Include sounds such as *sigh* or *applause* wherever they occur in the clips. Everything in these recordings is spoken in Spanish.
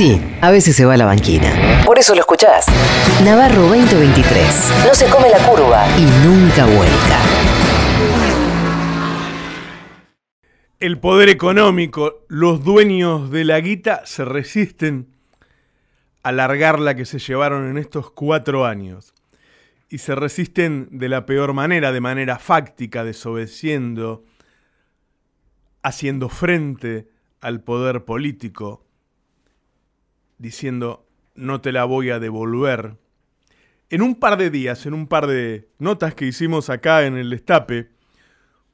Sí, a veces se va a la banquina. Por eso lo escuchás. Navarro 2023. No se come la curva y nunca vuelta. El poder económico, los dueños de la guita se resisten a largar la que se llevaron en estos cuatro años. Y se resisten de la peor manera, de manera fáctica, desobedeciendo, haciendo frente al poder político, diciendo no te la voy a devolver. En un par de días, en un par de notas que hicimos acá en el destape,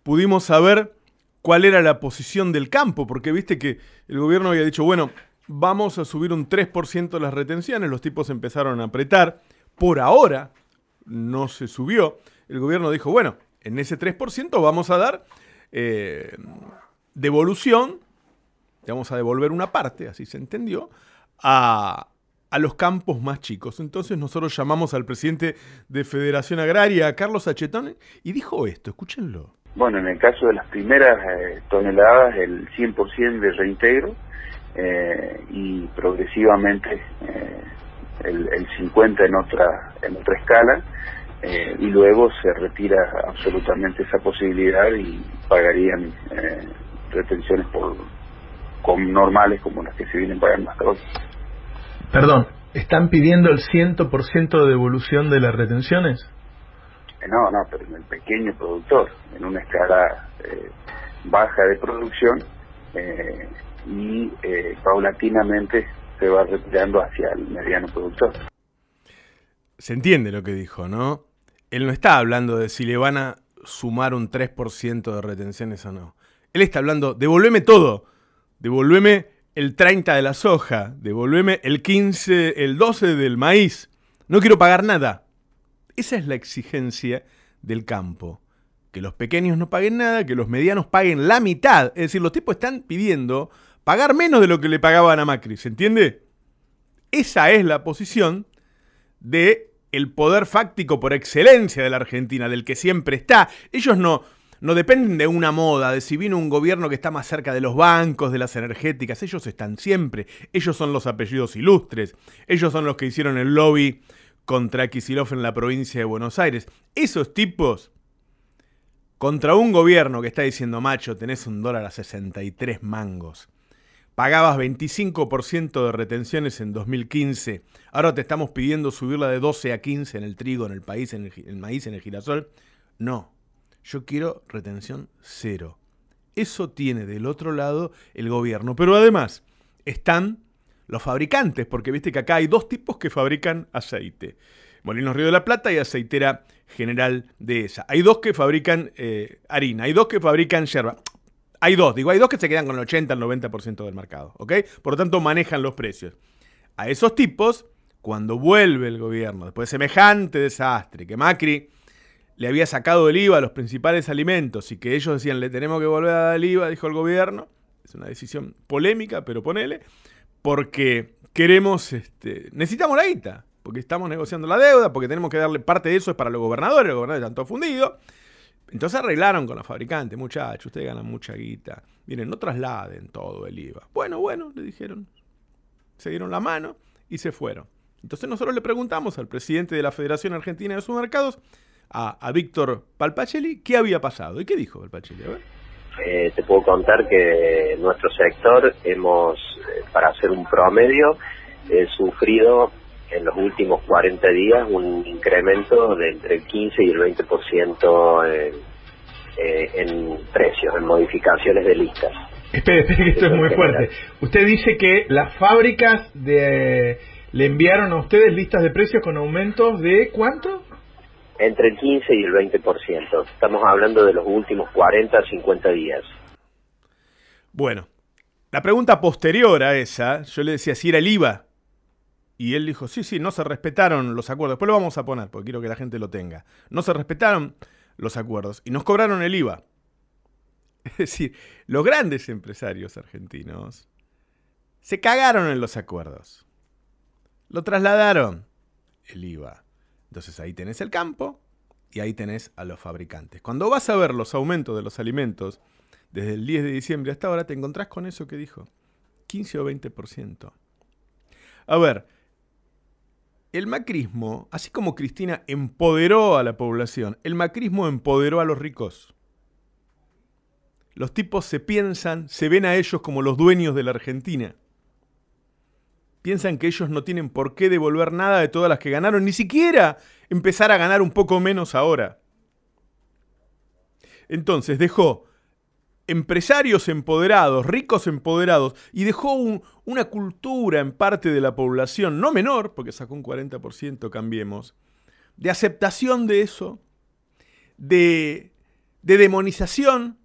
pudimos saber cuál era la posición del campo, porque viste que el gobierno había dicho, bueno, vamos a subir un 3% las retenciones, los tipos empezaron a apretar, por ahora no se subió, el gobierno dijo, bueno, en ese 3% vamos a dar eh, devolución, vamos a devolver una parte, así se entendió, a, los campos más chicos. Entonces nosotros llamamos al presidente de Federación Agraria, Carlos Achetón, y dijo esto, escúchenlo. Bueno, en el caso de las primeras eh, toneladas, el 100% de reintegro eh, y progresivamente eh, el, el, 50% en otra, en otra escala y luego se retira absolutamente esa posibilidad y pagarían retenciones por con normales como las que se vienen pagando hasta hoy. Perdón, ¿están pidiendo el 100% de devolución de las retenciones? Eh, no, no, pero en el pequeño productor, en una escala eh, baja de producción eh, y paulatinamente se va retirando hacia el mediano productor. Se entiende lo que dijo, ¿no? Él no está hablando de si le van a sumar un 3% de retenciones o no. Él está hablando, devolveme todo, devolveme el 30 de la soja, devolveme el 15, el 12 del maíz. No quiero pagar nada. Esa es la exigencia del campo. Que los pequeños no paguen nada, que los medianos paguen la mitad. Es decir, los tipos están pidiendo pagar menos de lo que le pagaban a Macri. ¿Se entiende? Esa es la posición de el poder fáctico por excelencia de la Argentina, del que siempre está. Ellos no, no dependen de una moda, de si vino un gobierno que está más cerca de los bancos, de las energéticas. Ellos están siempre. Ellos son los apellidos ilustres. Ellos son los que hicieron el lobby contra Kisilov en la provincia de Buenos Aires. Esos tipos, contra un gobierno que está diciendo, macho, tenés un dólar a 63 mangos. Pagabas 25% de retenciones en 2015. Ahora te estamos pidiendo subirla de 12 a 15 en el trigo, en el país, en el maíz, en el girasol. No, yo quiero retención cero. Eso tiene del otro lado el gobierno. Pero además están los fabricantes, porque viste que acá hay dos tipos que fabrican aceite. Molinos Río de la Plata y Aceitera General de esa. Hay dos que fabrican eh, harina, hay dos que fabrican yerba. Hay dos, digo, hay dos que se quedan con el 80 al 90% del mercado, ¿ok? Por lo tanto, manejan los precios. A esos tipos, cuando vuelve el gobierno, después de semejante desastre, que Macri le había sacado el IVA a los principales alimentos y que ellos decían, le tenemos que volver a dar el IVA, dijo el gobierno. Es una decisión polémica, pero ponele. Porque queremos, este, necesitamos la guita, porque estamos negociando la deuda, porque tenemos que darle parte de eso es para los gobernadores, los gobernadores están todos fundidos. Entonces arreglaron con los fabricantes, muchachos, ustedes ganan mucha guita. Miren, no trasladen todo el IVA. Bueno, bueno, le dijeron. Se dieron la mano y se fueron. Entonces nosotros le preguntamos al presidente de la Federación Argentina de Supermercados a, Víctor Palpacheli qué había pasado. ¿Y qué dijo Palpacheli? Eh, te puedo contar que nuestro sector hemos, eh, para hacer un promedio, sufrido en los últimos 40 días un incremento de entre el 15 y el 20% en, eh, en precios, en modificaciones de listas. Espere, espere, que esto es muy fuerte. Usted dice que las fábricas de, le enviaron a ustedes listas de precios con aumentos de ¿cuánto? Entre el 15 y el 20%. Estamos hablando de los últimos 40 a 50 días. Bueno, la pregunta posterior a esa, yo le decía si era el IVA. Y él dijo, sí, sí, no se respetaron los acuerdos. Después lo vamos a poner, porque quiero que la gente lo tenga. No se respetaron los acuerdos y nos cobraron el IVA. *laughs* Es decir, los grandes empresarios argentinos se cagaron en los acuerdos. Lo trasladaron el IVA. Entonces ahí tenés el campo y ahí tenés a los fabricantes. Cuando vas a ver los aumentos de los alimentos desde el 10 de diciembre hasta ahora, te encontrás con eso que dijo, 15 o 20%. A ver, el macrismo, así como Cristina empoderó a la población, el macrismo empoderó a los ricos. Los tipos se piensan, se ven a ellos como los dueños de la Argentina. Piensan que ellos no tienen por qué devolver nada de todas las que ganaron, ni siquiera empezar a ganar un poco menos ahora. Entonces dejó empresarios empoderados, ricos empoderados, y dejó una cultura en parte de la población, no menor, porque sacó un 40%, cambiemos, de aceptación de eso, de, de demonización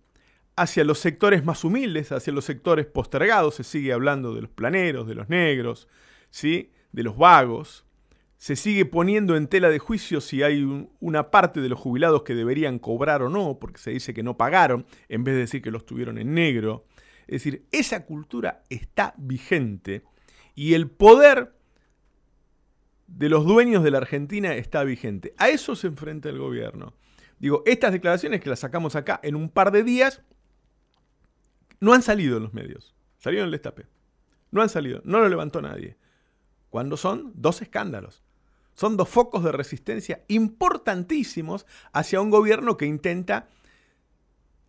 hacia los sectores más humildes, hacia los sectores postergados, se sigue hablando de los planeros, de los negros, ¿sí? de los vagos, se sigue poniendo en tela de juicio si hay una parte de los jubilados que deberían cobrar o no, porque se dice que no pagaron, en vez de decir que los tuvieron en negro. Es decir, esa cultura está vigente y el poder de los dueños de la Argentina está vigente. A eso se enfrenta el gobierno. Digo, estas declaraciones que las sacamos acá en un par de días no han salido en los medios. Salieron en el destape. No han salido. No lo levantó nadie. Cuando son dos escándalos. Son dos focos de resistencia importantísimos hacia un gobierno que intenta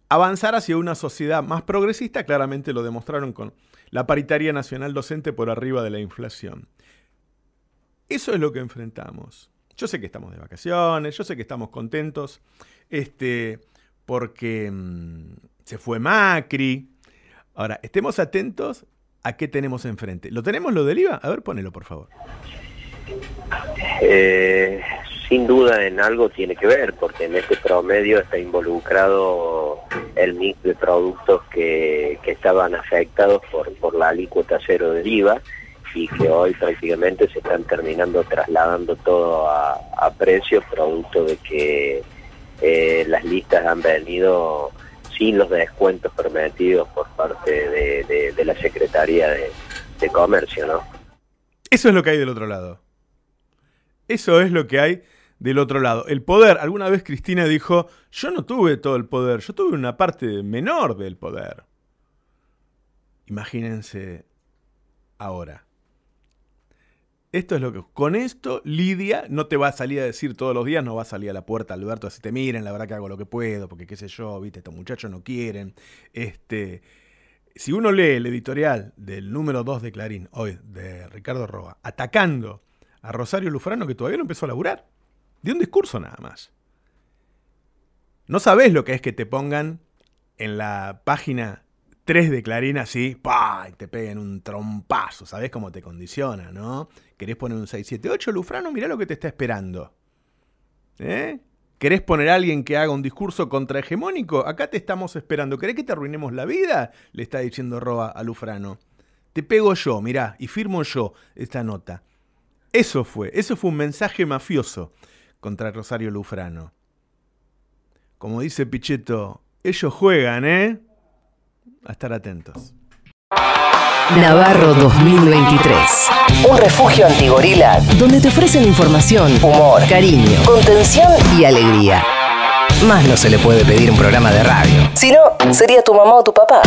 avanzar hacia una sociedad más progresista. Claramente lo demostraron con la paritaria nacional docente por arriba de la inflación. Eso es lo que enfrentamos. Yo sé que estamos de vacaciones, yo sé que estamos contentos, este, porque mm, se fue Macri. Ahora, estemos atentos a qué tenemos enfrente. ¿Lo tenemos lo del IVA? A ver, ponelo, por favor. Eh, sin duda en algo tiene que ver, porque en este promedio está involucrado el mix de productos que, estaban afectados por, por la alícuota cero del IVA y que hoy prácticamente se están terminando trasladando todo a, a precios producto de que eh, las listas han venido sin los descuentos permitidos por parte de, la Secretaría de, Comercio, ¿no? Eso es lo que hay del otro lado. Eso es lo que hay del otro lado. El poder, alguna vez Cristina dijo, yo no tuve todo el poder, yo tuve una parte menor del poder. Imagínense ahora. Esto es lo que. Con esto, Lidia no te va a salir a decir todos los días, no va a salir a la puerta, Alberto, así te miren, la verdad que hago lo que puedo, porque qué sé yo, viste, estos muchachos no quieren. Este. Si uno lee el editorial del número 2 de Clarín, hoy, de Ricardo Roa, atacando a Rosario Lufrano que todavía no empezó a laburar. De un discurso nada más. No sabés lo que es que te pongan en la página 3 de Clarín así, ¡pah! y te peguen un trompazo. Sabés cómo te condiciona, ¿no? ¿Querés poner un 678 Lufrano? Mirá lo que te está esperando. ¿Eh? ¿Querés poner a alguien que haga un discurso contrahegemónico? Acá te estamos esperando. ¿Querés que te arruinemos la vida? Le está diciendo Roa a Lufrano. Te pego yo, mirá, y firmo yo esta nota. Eso fue, eso fue un mensaje mafioso contra Rosario Lufrano. Como dice Pichetto, ellos juegan, ¿eh? A estar atentos. Navarro 2023. Un refugio antigorila donde te ofrecen información, humor, cariño, contención y alegría. Más no se le puede pedir un programa de radio. Si no, sería tu mamá o tu papá.